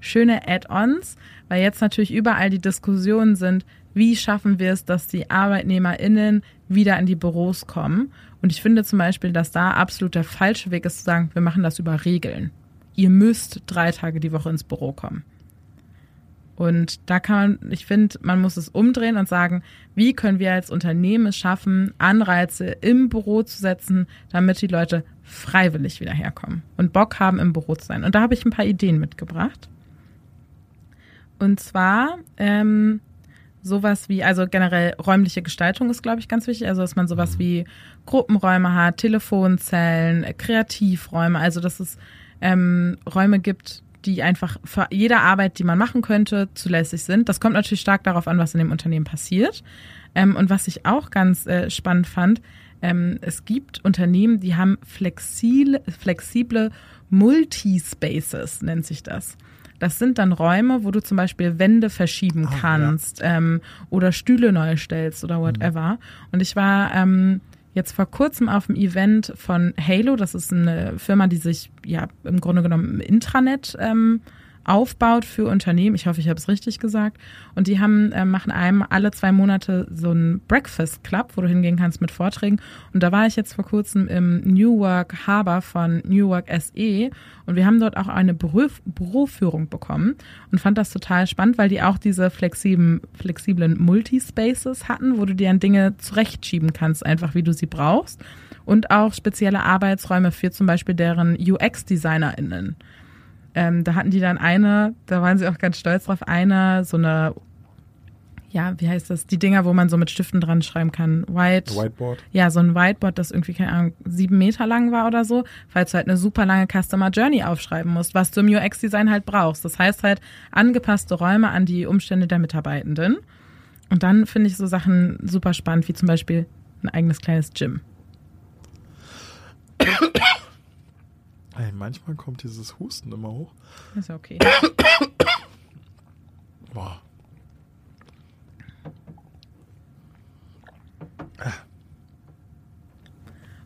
schöne Add-ons, weil jetzt natürlich überall die Diskussionen sind, wie schaffen wir es, dass die ArbeitnehmerInnen wieder in die Büros kommen. Und ich finde zum Beispiel, dass da absolut der falsche Weg ist zu sagen, wir machen das über Regeln. Ihr müsst drei Tage die Woche ins Büro kommen. Und da kann man, ich finde, man muss es umdrehen und sagen, wie können wir als Unternehmen es schaffen, Anreize im Büro zu setzen, damit die Leute freiwillig wieder herkommen und Bock haben, im Büro zu sein. Und da habe ich ein paar Ideen mitgebracht. Und zwar ähm, sowas wie, also generell räumliche Gestaltung ist, glaube ich, ganz wichtig. Also, dass man sowas mhm. wie Gruppenräume hat, Telefonzellen, Kreativräume, also dass es ähm, Räume gibt, die einfach für jede Arbeit, die man machen könnte, zulässig sind. Das kommt natürlich stark darauf an, was in dem Unternehmen passiert. Ähm, und was ich auch ganz äh, spannend fand, ähm, es gibt Unternehmen, die haben flexil, flexible Multispaces, nennt sich das. Das sind dann Räume, wo du zum Beispiel Wände verschieben ah, kannst ja. ähm, oder Stühle neu stellst oder whatever. Mhm. Und ich war ähm, jetzt vor kurzem auf dem Event von Halo. Das ist eine Firma, die sich ja im Grunde genommen im Intranet ähm, aufbaut für Unternehmen. Ich hoffe, ich habe es richtig gesagt. Und die haben, äh, machen einem alle zwei Monate so einen Breakfast Club, wo du hingehen kannst mit Vorträgen. Und da war ich jetzt vor kurzem im New Work Harbor von New Work SE und wir haben dort auch eine Büro Büroführung bekommen und fand das total spannend, weil die auch diese flexiblen, flexiblen Multispaces hatten, wo du dir an Dinge zurechtschieben kannst, einfach wie du sie brauchst. Und auch spezielle Arbeitsräume für zum Beispiel deren UX-DesignerInnen ähm, da hatten die dann eine, da waren sie auch ganz stolz drauf, eine, so eine, ja, wie heißt das, die Dinger, wo man so mit Stiften dran schreiben kann. White. Whiteboard. Ja, so ein Whiteboard, das irgendwie, keine Ahnung, sieben Meter lang war oder so, falls du halt eine super lange Customer Journey aufschreiben musst, was du im UX-Design halt brauchst. Das heißt halt angepasste Räume an die Umstände der Mitarbeitenden. Und dann finde ich so Sachen super spannend, wie zum Beispiel ein eigenes kleines Gym. Ey, manchmal kommt dieses Husten immer hoch. Ist ja okay. Boah.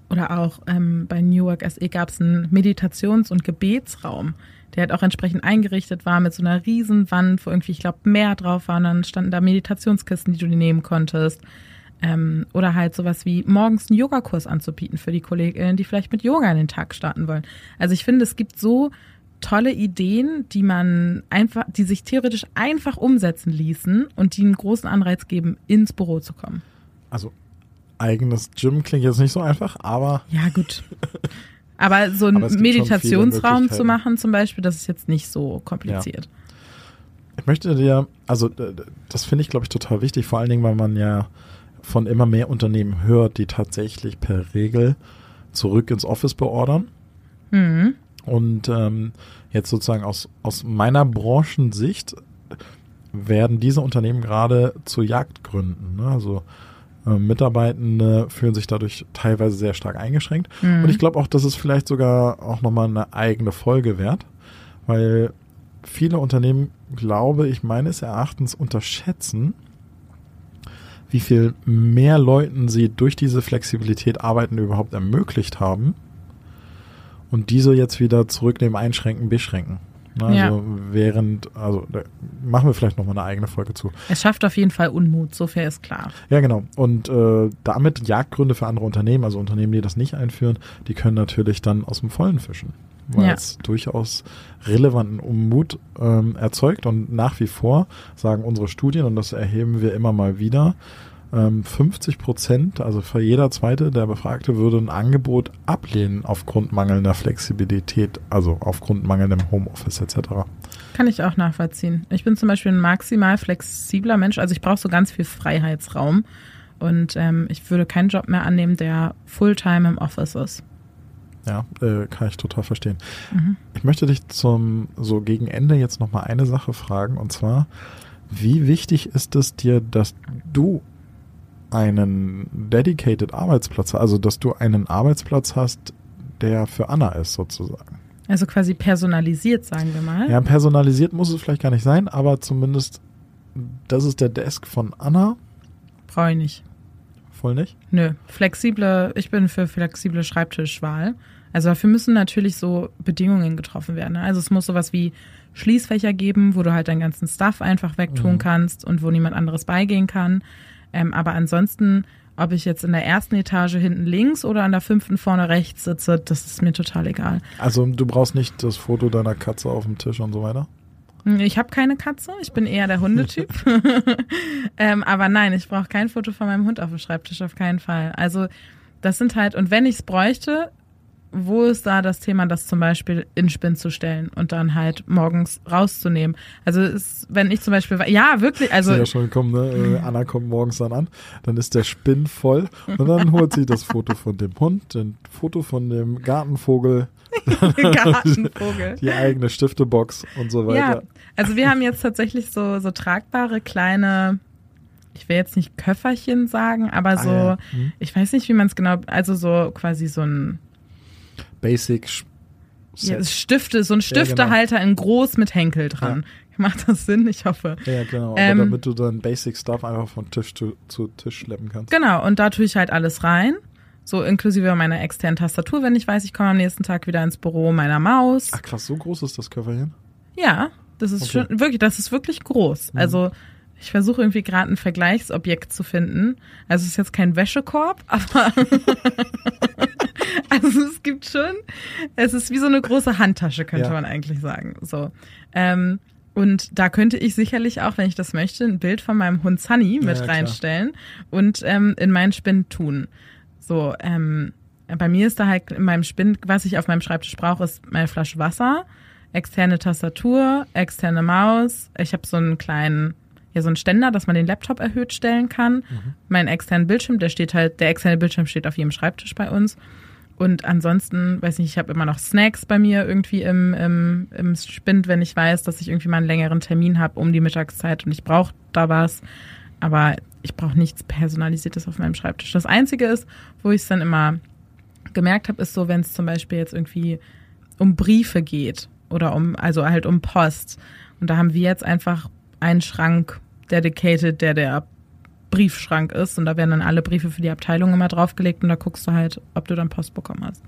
Oder auch ähm, bei New Work SE gab es einen Meditations- und Gebetsraum, der halt auch entsprechend eingerichtet war mit so einer riesen Wand, wo irgendwie, ich glaube, mehr drauf war. Und dann standen da Meditationskisten, die du dir nehmen konntest. Ähm, oder halt sowas wie morgens einen Yogakurs anzubieten für die Kolleginnen, die vielleicht mit Yoga in den Tag starten wollen. Also ich finde, es gibt so tolle Ideen, die man einfach, die sich theoretisch einfach umsetzen ließen und die einen großen Anreiz geben, ins Büro zu kommen. Also eigenes Gym klingt jetzt nicht so einfach, aber Ja, gut. Aber so einen <laughs> Aber Meditationsraum zu machen zum Beispiel, das ist jetzt nicht so kompliziert. ich möchte dir, also das finde ich, glaube ich, total wichtig, vor allen Dingen, weil man ja von immer mehr Unternehmen hört, die tatsächlich per Regel zurück ins Office beordern. Mhm. Und ähm, jetzt sozusagen aus, aus meiner Branchensicht werden diese Unternehmen gerade zu Jagdgründen. Ne? Also äh, Mitarbeitende fühlen sich dadurch teilweise sehr stark eingeschränkt. Mhm. Und ich glaube auch, das ist vielleicht sogar auch nochmal eine eigene Folge wert, weil viele Unternehmen, glaube ich, meines Erachtens unterschätzen, wie viel mehr Leuten sie durch diese Flexibilität Arbeiten überhaupt ermöglicht haben und diese jetzt wieder zurücknehmen, einschränken, beschränken. Also Ja. während, also da machen wir vielleicht nochmal eine eigene Folge zu. Es schafft auf jeden Fall Unmut, so viel ist klar. Ja, genau. Und äh, damit Jagdgründe für andere Unternehmen, also Unternehmen, die das nicht einführen, die können natürlich dann aus dem Vollen fischen, weil Ja. es durchaus relevanten Unmut ähm, erzeugt. Und nach wie vor sagen unsere Studien, und das erheben wir immer mal wieder, ähm, 50 Prozent, also für jeder zweite der Befragte würde ein Angebot ablehnen aufgrund mangelnder Flexibilität, also aufgrund mangelndem Homeoffice etc. Kann ich auch nachvollziehen. Ich bin zum Beispiel ein maximal flexibler Mensch, also ich brauche so ganz viel Freiheitsraum. Und ähm, ich würde keinen Job mehr annehmen, der Fulltime im Office ist. Ja, äh, kann ich total verstehen. Mhm. Ich möchte dich zum so gegen Ende jetzt noch mal eine Sache fragen und zwar, wie wichtig ist es dir, dass du einen dedicated Arbeitsplatz, also dass du einen Arbeitsplatz hast, der für Anna ist sozusagen. Also quasi personalisiert, sagen wir mal. Ja, personalisiert muss es vielleicht gar nicht sein, aber zumindest das ist der Desk von Anna, Brauche ich nicht. voll nicht. Nö, flexible, ich bin für flexible Schreibtischwahl. Also dafür müssen natürlich so Bedingungen getroffen werden. ne? Also es muss sowas wie Schließfächer geben, wo du halt deinen ganzen Stuff einfach wegtun Mhm. kannst und wo niemand anderes beigehen kann. Ähm, aber ansonsten, ob ich jetzt in der ersten Etage hinten links oder an der fünften vorne rechts sitze, das ist mir total egal. Also du brauchst nicht das Foto deiner Katze auf dem Tisch und so weiter. Hm, Ich habe keine Katze, ich bin eher der Hundetyp. <laughs> <laughs> ähm, aber nein, ich brauche kein Foto von meinem Hund auf dem Schreibtisch, auf keinen Fall. Also das sind halt, und wenn ich es bräuchte, wo ist da das Thema, das zum Beispiel in Spinn zu stellen und dann halt morgens rauszunehmen? Also ist, wenn ich zum Beispiel, ja wirklich, also ja schon gekommen, ne? Äh, Anna kommt morgens dann an, dann ist der Spinn voll und dann holt sie das Foto von dem Hund, ein Foto von dem Gartenvogel, <laughs> Gartenvogel. die eigene Stiftebox und so Ja, weiter. also wir haben jetzt tatsächlich so, so tragbare kleine, ich will jetzt nicht Köfferchen sagen, aber so, Ah, ja. Hm. ich weiß nicht, wie man es genau, also so quasi so ein Basic Sch- ja, Set. Stifte, so ein genau. Stiftehalter in groß mit Henkel dran. <laughs> Macht das Sinn? Ich hoffe. Ja, genau. Ähm, aber damit du dann Basic Stuff einfach von Tisch zu, zu Tisch schleppen kannst. Genau, und da tue ich halt alles rein. So inklusive meiner externen Tastatur, wenn ich weiß, ich komme am nächsten Tag wieder ins Büro, meiner Maus. Ach krass, so groß ist das Köfferchen? Ja, das ist Okay. schon wirklich, das ist wirklich groß. Mhm. Also ich versuche irgendwie gerade ein Vergleichsobjekt zu finden. Also es ist jetzt kein Wäschekorb, <laughs> aber <laughs> <laughs> also es gibt schon, es ist wie so eine große Handtasche, könnte Ja. man eigentlich sagen. So. Ähm, und da könnte ich sicherlich auch, wenn ich das möchte, ein Bild von meinem Hund Sunny mit Ja, reinstellen und ähm, in meinen Spind tun. So, ähm, bei mir ist da halt in meinem Spind, was ich auf meinem Schreibtisch brauche, ist meine Flasche Wasser. externe Tastatur, externe Maus. Ich habe so einen kleinen, ja, so einen Ständer, dass man den Laptop erhöht stellen kann. Mhm. Mein externen Bildschirm, der steht halt, der externe Bildschirm steht auf jedem Schreibtisch bei uns. Und ansonsten, weiß nicht, ich habe immer noch Snacks bei mir irgendwie im, im, im Spind, wenn ich weiß, dass ich irgendwie mal einen längeren Termin habe um die Mittagszeit und ich brauche da was. Aber ich brauche nichts Personalisiertes auf meinem Schreibtisch. Das Einzige ist, wo ich es dann immer gemerkt habe, ist so, wenn es zum Beispiel jetzt irgendwie um Briefe geht oder um, also halt um Post. Und da haben wir jetzt einfach einen Schrank dedicated, der der Briefschrank ist. Und da werden dann alle Briefe für die Abteilung immer draufgelegt und da guckst du halt, ob du dann Post bekommen hast.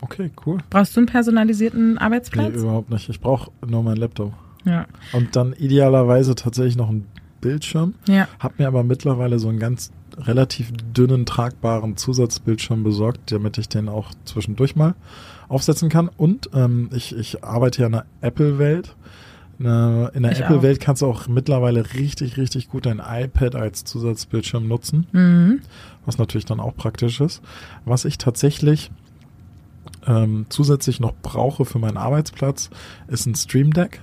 Okay, cool. Brauchst du einen personalisierten Arbeitsplatz? Nee, überhaupt nicht. Ich brauche nur meinen Laptop. Ja. Und dann idealerweise tatsächlich noch einen Bildschirm. Ja. Hab mir aber mittlerweile so einen ganz relativ dünnen, tragbaren Zusatzbildschirm besorgt, damit ich den auch zwischendurch mal aufsetzen kann. Und ähm, ich, ich arbeite ja in der Apple-Welt. In der Apple-Welt kannst du auch mittlerweile richtig, richtig gut dein iPad als Zusatzbildschirm nutzen, mhm. was natürlich dann auch praktisch ist. Was ich tatsächlich ähm, zusätzlich noch brauche für meinen Arbeitsplatz, ist ein Stream Deck.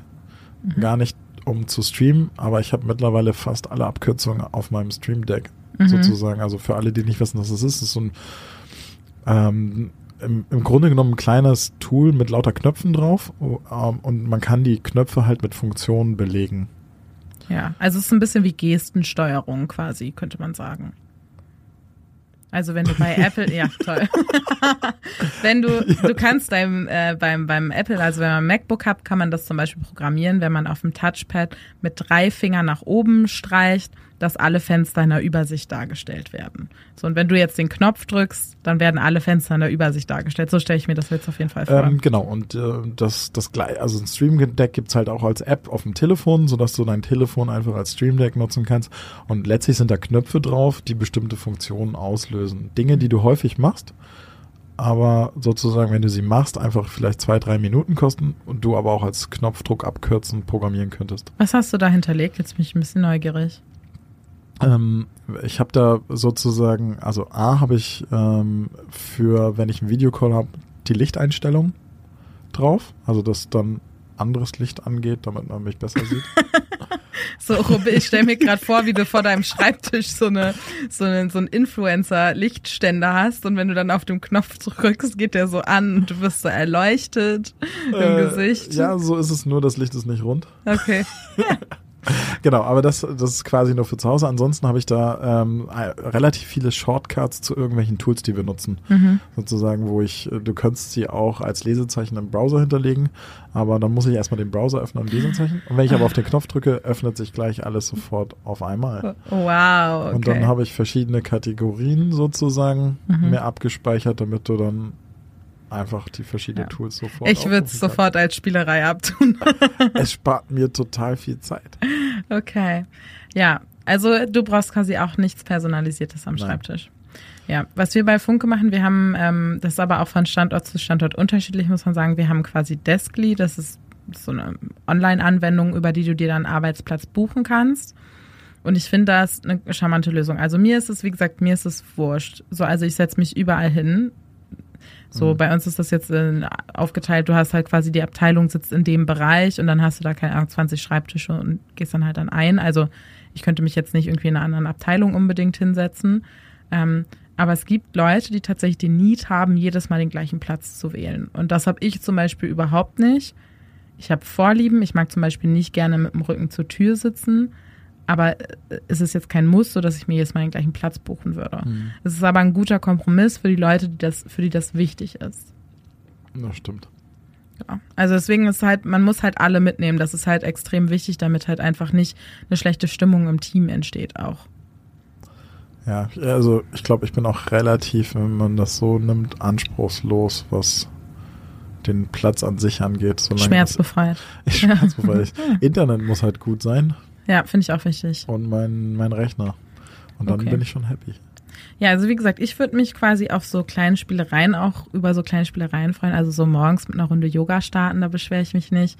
Mhm. Gar nicht um zu streamen, aber ich habe mittlerweile fast alle Abkürzungen auf meinem Stream Deck mhm. sozusagen. Also für alle, die nicht wissen, was das ist, ist so ein ähm, im, im Grunde genommen ein kleines Tool mit lauter Knöpfen drauf ähm, und man kann die Knöpfe halt mit Funktionen belegen. Ja, also es ist ein bisschen wie Gestensteuerung quasi, könnte man sagen. Also wenn du bei <laughs> Apple, ja toll. <laughs> wenn du, ja. du kannst beim, äh, beim, beim Apple, also wenn man ein MacBook hat, kann man das zum Beispiel programmieren, wenn man auf dem Touchpad mit drei Fingern nach oben streicht dass alle Fenster in der Übersicht dargestellt werden. So, und wenn du jetzt den Knopf drückst, dann werden alle Fenster in der Übersicht dargestellt. So stelle ich mir das jetzt auf jeden Fall vor. Ähm, genau, und äh, das, das gleich, also ein Stream Deck gibt's halt auch als App auf dem Telefon, sodass du dein Telefon einfach als Stream Deck nutzen kannst. Und letztlich sind da Knöpfe drauf, die bestimmte Funktionen auslösen. Dinge, die du häufig machst, aber sozusagen, wenn du sie machst, einfach vielleicht zwei, drei Minuten kosten und du aber auch als Knopfdruck abkürzen programmieren könntest. Was hast du da hinterlegt? Jetzt bin ich ein bisschen neugierig. Ähm, ich habe da sozusagen, also A habe ich ähm, für, wenn ich einen Videocall habe, die Lichteinstellung drauf, also dass dann anderes Licht angeht, damit man mich besser sieht. <laughs> <laughs> so, ich stelle mir gerade vor, wie du vor deinem Schreibtisch so eine so einen so ein Influencer-Lichtständer hast und wenn du dann auf den Knopf drückst, geht der so an und du wirst so erleuchtet im äh, Gesicht. Ja, so ist es nur, das Licht ist nicht rund. Okay. <laughs> <laughs> genau, aber das, das ist quasi nur für zu Hause. Ansonsten habe ich da ähm, relativ viele Shortcuts zu irgendwelchen Tools, die wir nutzen. Mhm. Sozusagen, wo ich, du könntest sie auch als Lesezeichen im Browser hinterlegen, aber dann muss ich erstmal den Browser öffnen und Lesezeichen. Und wenn ich aber auf den Knopf drücke, öffnet sich gleich alles sofort auf einmal. Wow. Okay. Und dann habe ich verschiedene Kategorien sozusagen mhm. mir abgespeichert, damit du dann einfach die verschiedenen ja. Tools sofort. Ich würde es sofort als Spielerei abtun. <laughs> es spart mir total viel Zeit. Okay. Ja, also du brauchst quasi auch nichts Personalisiertes am Nein. Schreibtisch. Ja, was wir bei Funke machen, wir haben, ähm, das ist aber auch von Standort zu Standort unterschiedlich, muss man sagen. Wir haben quasi Deskly, das ist so eine Online-Anwendung, über die du dir dann Arbeitsplatz buchen kannst. Und ich finde das eine charmante Lösung. Also mir ist es, wie gesagt, mir ist es wurscht. So, also ich setze mich überall hin. So, mhm. bei uns ist das jetzt äh, aufgeteilt, du hast halt quasi die Abteilung sitzt in dem Bereich und dann hast du da keine Ahnung, 20 Schreibtische und gehst dann halt dann ein. Also ich könnte mich jetzt nicht irgendwie in einer anderen Abteilung unbedingt hinsetzen. Ähm, aber es gibt Leute, die tatsächlich den Need haben, jedes Mal den gleichen Platz zu wählen. Und das habe ich zum Beispiel überhaupt nicht. Ich habe Vorlieben. Ich mag zum Beispiel nicht gerne mit dem Rücken zur Tür sitzen. Aber äh, es ist jetzt kein Muss, so dass ich mir jetzt mal den gleichen Platz buchen würde. Mhm. Es ist aber ein guter Kompromiss für die Leute, die das, für die das wichtig ist. Das stimmt. Ja. Also deswegen ist halt, man muss halt alle mitnehmen. Das ist halt extrem wichtig, damit halt einfach nicht eine schlechte Stimmung im Team entsteht auch. Ja, also ich glaube, ich bin auch relativ, wenn man das so nimmt, anspruchslos, was den Platz an sich angeht. Schmerzbefreit. <laughs> schmerzbefreit. <laughs> Internet muss halt gut sein. Ja, finde ich auch wichtig. Und mein, mein Rechner. Und dann okay. bin ich schon happy. Ja, also wie gesagt, ich würde mich quasi auf so kleine Spielereien auch über so kleine Spielereien freuen. Also so morgens mit einer Runde Yoga starten, da beschwere ich mich nicht.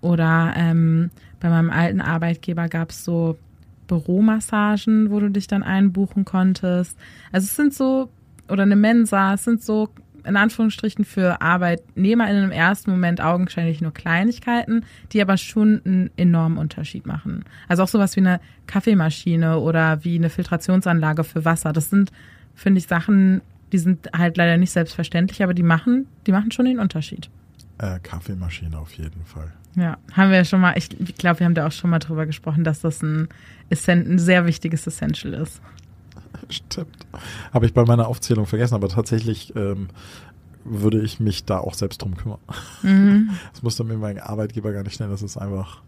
Oder ähm, bei meinem alten Arbeitgeber gab es so Büromassagen, wo du dich dann einbuchen konntest. Also es sind so, oder eine Mensa, es sind so in Anführungsstrichen für ArbeitnehmerInnen im ersten Moment augenscheinlich nur Kleinigkeiten, die aber schon einen enormen Unterschied machen. Also auch sowas wie eine Kaffeemaschine oder wie eine Filtrationsanlage für Wasser. Das sind, finde ich, Sachen, die sind halt leider nicht selbstverständlich, aber die machen, die machen schon den Unterschied. Äh, Kaffeemaschine auf jeden Fall. Ja, haben wir ja schon mal, ich glaube, wir haben da auch schon mal drüber gesprochen, dass das ein, ein sehr wichtiges Essential ist. <laughs> Stimmt. Habe ich bei meiner Aufzählung vergessen, aber tatsächlich ähm, würde ich mich da auch selbst drum kümmern. Mhm. <laughs> Das musste mir mein Arbeitgeber gar nicht stellen, das ist einfach.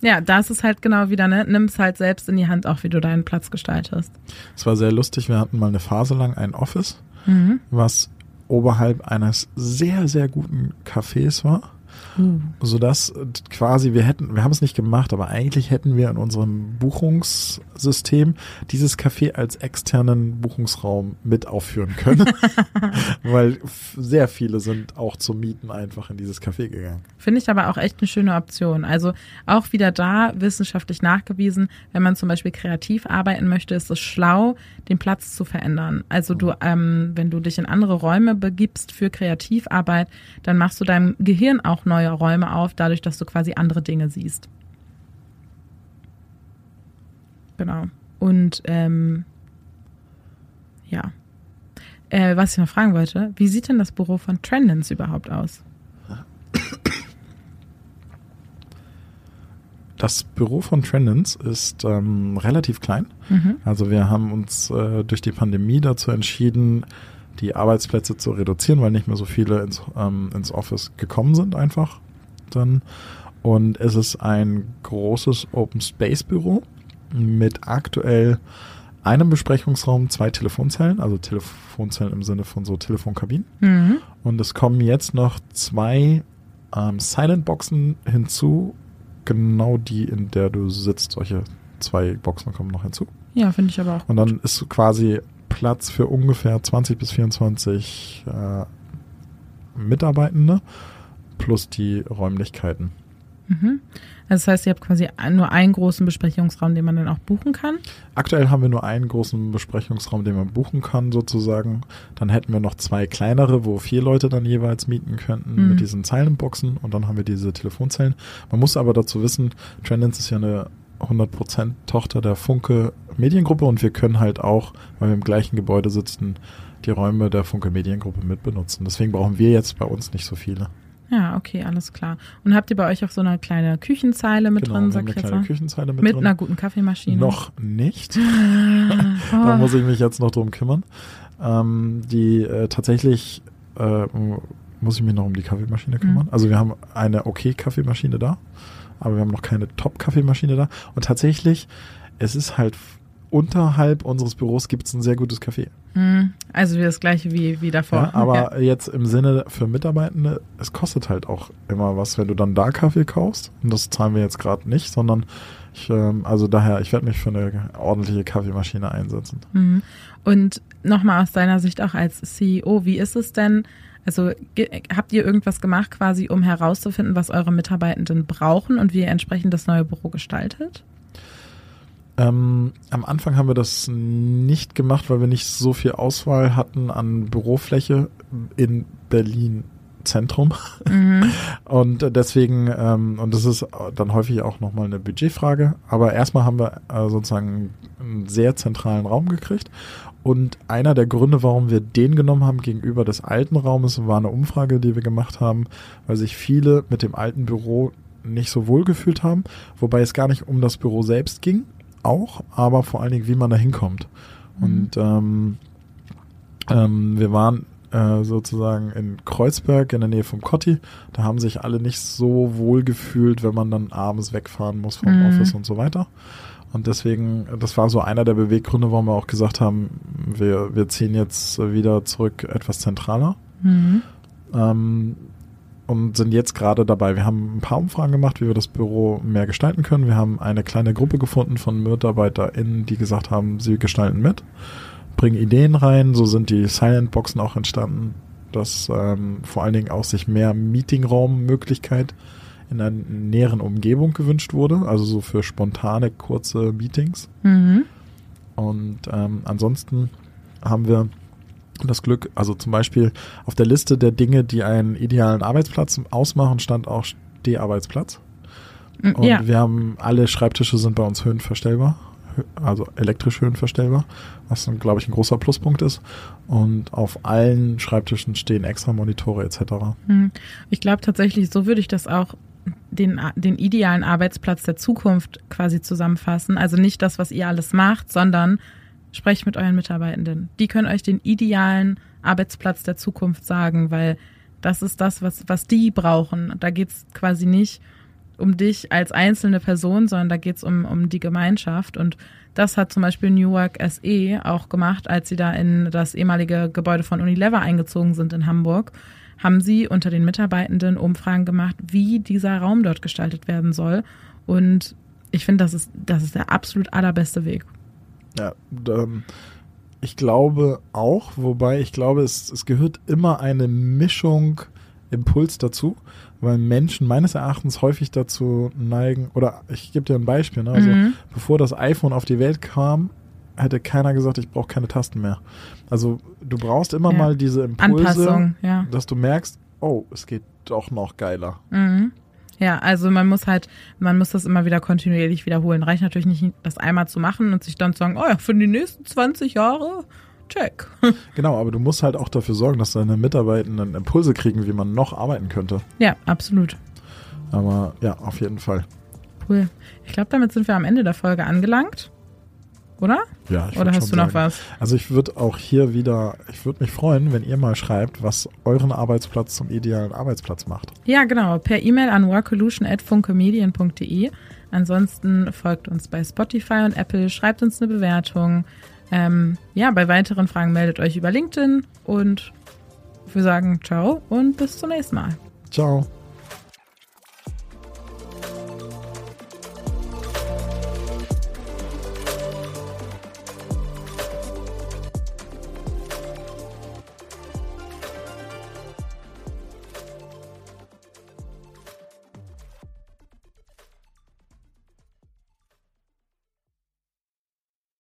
Ja, da ist es halt genau wieder, ne? Nimm es halt selbst in die Hand, auch wie du deinen Platz gestaltest. Es war sehr lustig, wir hatten mal eine Phase lang ein Office, mhm. was oberhalb eines sehr, sehr guten Cafés war. Mhm. Sodass quasi wir hätten, wir haben es nicht gemacht, aber eigentlich hätten wir in unserem Buchungssystem dieses Café als externen Buchungsraum mit aufführen können. <laughs> <laughs> Weil sehr viele sind auch zum Mieten einfach in dieses Café gegangen. Finde ich aber auch echt eine schöne Option. Also auch wieder da wissenschaftlich nachgewiesen, wenn man zum Beispiel kreativ arbeiten möchte, ist es schlau, den Platz zu verändern. Also du, ähm, wenn du dich in andere Räume begibst für Kreativarbeit, dann machst du deinem Gehirn auch neue Räume auf, dadurch, dass du quasi andere Dinge siehst. Genau. Und ähm, ja. Äh, was ich noch fragen wollte, wie sieht denn das Büro von Trendens überhaupt aus? Das Büro von Trendens ist ähm, relativ klein. Mhm. Also wir haben uns äh, durch die Pandemie dazu entschieden, die Arbeitsplätze zu reduzieren, weil nicht mehr so viele ins, ähm, ins Office gekommen sind einfach dann. Und es ist ein großes Open Space Büro mit aktuell einem Besprechungsraum, zwei Telefonzellen, also Telefonzellen im Sinne von so Telefonkabinen. Mhm. Und es kommen jetzt noch zwei ähm, Silent Boxen hinzu, genau die, in der du sitzt. Solche zwei Boxen kommen noch hinzu. Ja, finde ich aber auch. Und dann ist quasi Platz für ungefähr 20 bis 24 äh, Mitarbeitende plus die Räumlichkeiten. Mhm. Also das heißt, ihr habt quasi nur einen großen Besprechungsraum, den man dann auch buchen kann? Aktuell haben wir nur einen großen Besprechungsraum, den man buchen kann, sozusagen. Dann hätten wir noch zwei kleinere, wo vier Leute dann jeweils mieten könnten mhm. mit diesen Zeilenboxen und dann haben wir diese Telefonzellen. Man muss aber dazu wissen, Trendance ist ja eine 100% Tochter der Funke Mediengruppe und wir können halt auch, weil wir im gleichen Gebäude sitzen, die Räume der Funke Mediengruppe mitbenutzen. Deswegen brauchen wir jetzt bei uns nicht so viele. Ja, okay, alles klar. Und habt ihr bei euch auch so eine kleine Küchenzeile mit genau, drin, sag ich jetzt eine Küchenzeile mit, mit drin. einer guten Kaffeemaschine? Noch nicht. <laughs> <laughs> da muss ich mich jetzt noch drum kümmern. Ähm, die äh, tatsächlich äh, muss ich mich noch um die Kaffeemaschine kümmern. Mhm. Also wir haben eine okay Kaffeemaschine da, aber wir haben noch keine Top Kaffeemaschine da. Und tatsächlich, es ist halt unterhalb unseres Büros gibt es ein sehr gutes Café. Hm, also wie das gleiche wie, wie davor. Ja, aber ja. jetzt im Sinne für Mitarbeitende, es kostet halt auch immer was, wenn du dann da Kaffee kaufst. Und das zahlen wir jetzt gerade nicht, sondern ich, ähm, also daher, ich werde mich für eine ordentliche Kaffeemaschine einsetzen. Mhm. Und nochmal aus deiner Sicht auch als CEO, wie ist es denn? Also habt ihr irgendwas gemacht quasi, um herauszufinden, was eure Mitarbeitenden brauchen und wie ihr entsprechend das neue Büro gestaltet? Ähm, am Anfang haben wir das nicht gemacht, weil wir nicht so viel Auswahl hatten an Bürofläche in Berlin Zentrum. Mhm. <laughs> Und deswegen, ähm, und das ist dann häufig auch nochmal eine Budgetfrage, aber erstmal haben wir äh, sozusagen einen sehr zentralen Raum gekriegt. Und einer der Gründe, warum wir den genommen haben gegenüber des alten Raumes, war eine Umfrage, die wir gemacht haben, weil sich viele mit dem alten Büro nicht so wohl gefühlt haben, wobei es gar nicht um das Büro selbst ging, auch, aber vor allen Dingen, wie man da hinkommt. Mhm. Und ähm, ähm, wir waren äh, sozusagen in Kreuzberg in der Nähe vom Kotti. Da haben sich alle nicht so wohl gefühlt, wenn man dann abends wegfahren muss vom mhm. Office und so weiter. Und deswegen, das war so einer der Beweggründe, warum wir auch gesagt haben, wir, wir ziehen jetzt wieder zurück etwas zentraler. Mhm. Ähm, und sind jetzt gerade dabei. Wir haben ein paar Umfragen gemacht, wie wir das Büro mehr gestalten können. Wir haben eine kleine Gruppe gefunden von MitarbeiterInnen, die gesagt haben, sie gestalten mit, bringen Ideen rein. So sind die Silent-Boxen auch entstanden, dass ähm, vor allen Dingen auch sich mehr Meetingraummöglichkeit in einer näheren Umgebung gewünscht wurde, also so für spontane, kurze Meetings. Mhm. Und ähm, ansonsten haben wir das Glück, also zum Beispiel auf der Liste der Dinge, die einen idealen Arbeitsplatz ausmachen, stand auch Steharbeitsplatz. Mm, Und Ja, wir haben, alle Schreibtische sind bei uns höhenverstellbar, hö- also elektrisch höhenverstellbar, was, glaube ich, ein großer Pluspunkt ist. Und auf allen Schreibtischen stehen extra Monitore etc. Hm. Ich glaube tatsächlich, so würde ich das auch den, den idealen Arbeitsplatz der Zukunft quasi zusammenfassen. Also nicht das, was ihr alles macht, sondern sprecht mit euren Mitarbeitenden. Die können euch den idealen Arbeitsplatz der Zukunft sagen, weil das ist das, was, was die brauchen. Da geht's quasi nicht um dich als einzelne Person, sondern da geht's um, um die Gemeinschaft. Und das hat zum Beispiel New Work SE auch gemacht, als sie da in das ehemalige Gebäude von Unilever eingezogen sind in Hamburg haben sie unter den Mitarbeitenden Umfragen gemacht, wie dieser Raum dort gestaltet werden soll. Und ich finde, das ist, das ist der absolut allerbeste Weg. Ja, ich glaube auch, wobei ich glaube, es, es gehört immer eine Mischung Impuls dazu, weil Menschen meines Erachtens häufig dazu neigen, oder ich gebe dir ein Beispiel, ne? also Mhm. bevor das iPhone auf die Welt kam, hätte keiner gesagt, ich brauche keine Tasten mehr. Also du brauchst immer Ja. mal diese Impulse, Anpassung, ja. dass du merkst, oh, es geht doch noch geiler. Mhm. Ja, also man muss halt, man muss das immer wieder kontinuierlich wiederholen. Reicht natürlich nicht, das einmal zu machen und sich dann zu sagen, oh ja, für die nächsten 20 Jahre, check. <laughs> Genau, aber du musst halt auch dafür sorgen, dass deine Mitarbeitenden Impulse kriegen, wie man noch arbeiten könnte. Ja, absolut. Aber ja, auf jeden Fall. Cool. Ich glaube, damit sind wir am Ende der Folge angelangt. Oder? Ja, ich Oder hast du schon noch sagen. was? Also ich würde auch hier wieder, ich würde mich freuen, wenn ihr mal schreibt, was euren Arbeitsplatz zum idealen Arbeitsplatz macht. Ja, genau. Per E-Mail an workolution.funkemedien.de. Ansonsten folgt uns bei Spotify und Apple, schreibt uns eine Bewertung. Ähm, ja, bei weiteren Fragen meldet euch über LinkedIn und wir sagen ciao und bis zum nächsten Mal. Ciao.